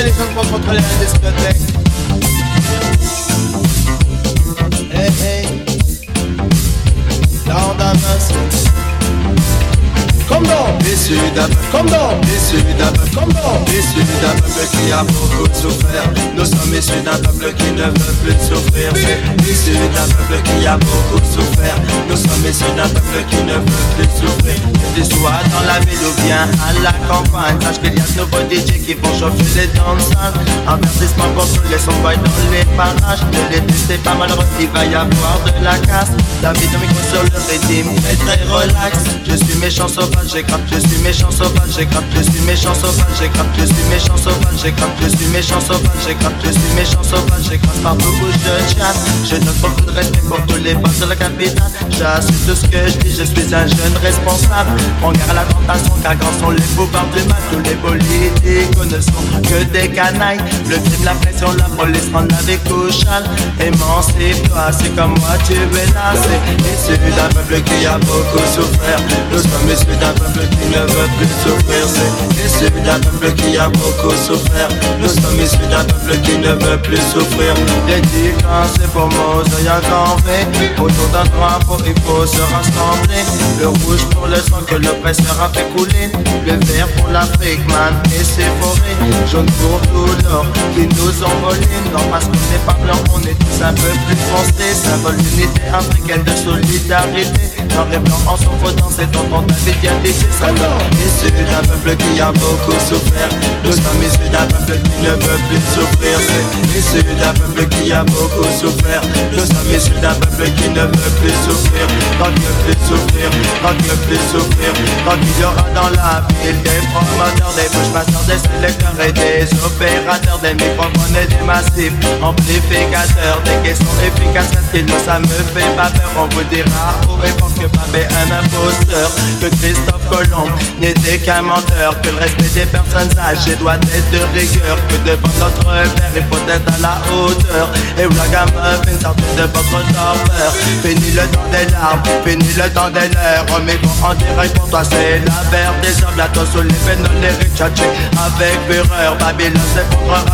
téléphone pour contrôler la discothèque. Comme dans comme comme peuple qui a beaucoup souffert Nous sommes issus d'un peuple qui ne veut plus souffrir. Issu d'un peuple qui a beaucoup souffert Nous sommes issus d'un peuple qui ne veut plus souffrir. Que tu sois dans la ville ou bien à la campagne Sache qu'il y a de nouveaux DJ qui vont chauffer les danseurs. Avertissement pour tous les sons dans les parages. Ne les c'est pas malheureux, il va y avoir de la casse. La vie de micro sur le rythme est très relax Je suis méchant sauvage j'ai je suis méchant sauvage, j'ai je suis méchant sauvage, j'ai je suis méchant sauvage, j'ai je suis méchant sauvage, j'ai je suis méchant sauvage, j'ai partout où je chasse. Je donne beaucoup de respect pour tous les boss de la capitale. J'assume tout ce que je dis, je suis un jeune responsable. On garde la tentation car grand sont les pouvoirs du mal. Tous les politiques ne sont que des canailles. Le crime, la pression, la police rend la vie couchale. Émancipe-toi, c'est comme moi, tu es là. C'est issu d'un peuple qui a beaucoup souffert. Nous sommes issus peuple qui ne veut plus souffrir C'est issu d'un qui a beaucoup souffert. Nous sommes issus d'un peuple qui ne veut plus souffrir. C'est pour Mosaïque en fait Autour d'un drapeau il faut se rassembler. Le rouge pour le sang que l'oppresseur a fait couler. Le vert pour l'Afrique man et ses forêts. Jaune pour tout l'or qui nous ont volé Non parce qu'on n'est pas blanc on est tous un peu plus foncés. Symbole d'unité africaine de solidarité. Noir et blanc en s'en dans cette entente avec Issu d'un peuple qui a beaucoup souffert Nous sommes issus d'un peuple qui ne veut plus souffrir C'est issu d'un peuple qui a beaucoup souffert. Nous sommes d'un peuple qui ne veut plus souffrir. Ne veut plus souffrir, ne veut plus souffrir Quand il y aura dans la ville des promoteurs, des bouches passeurs, des sélecteurs et des opérateurs Des microphones et des massifs, amplificateurs Des questions efficaces, parce que nous ça me fait pas peur. On vous dira et fort que Babé un imposteur Que Christophe Colomb n'était qu'un menteur Que le respect des personnes âgées doit être de rigueur Que devant notre père il faut être à la hauteur. Et où la gamme fait sortir de votre torpeur. Fini le temps des larmes, fini le temps des leurs. Mais bon en direct pour toi c'est la verre des sur les veines, recharger avec fureur Babylone c'est pour un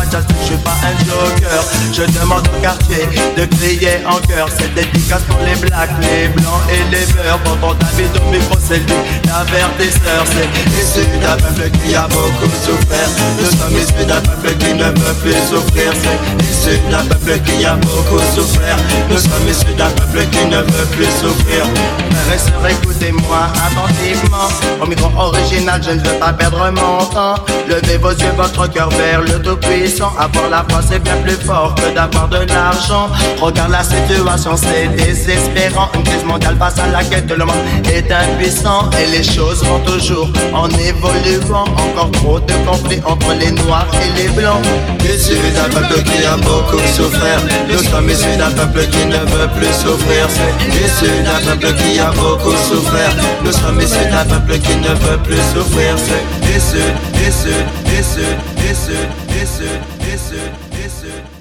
je suis pas un joker. Je demande au quartier de crier en cœur C'est dédicace pour les blacks, les blancs et les beurs ton vie au micro c'est lui, la sœurs C'est issu d'un peuple qui a beaucoup souffert. Nous sommes issus d'un peuple qui ne veut plus souffrir. C'est issu d'un peuple qui a beaucoup souffert. Nous sommes issus d'un peuple qui ne veut plus souffrir. Frères et sœurs écoutez-moi attentivement. Au micro original je ne veux pas perdre mon temps Levez vos yeux, votre cœur vers le tout-puissant Avoir la foi c'est bien plus fort que d'avoir de l'argent Regarde la situation c'est désespérant Une crise mondiale face à laquelle le monde est impuissant Et les choses vont toujours en évoluant. Encore trop de conflits entre les noirs et les blancs. Issus d'un peuple qui a beaucoup souffert. Nous sommes issus d'un peuple qui ne veut plus souffrir. C'est issu d'un peuple qui a beaucoup souffert. Nous sommes issus d'un peuple qui ne veut plus souffrir. Issu, issu, issu, issu, issu, issu, issu.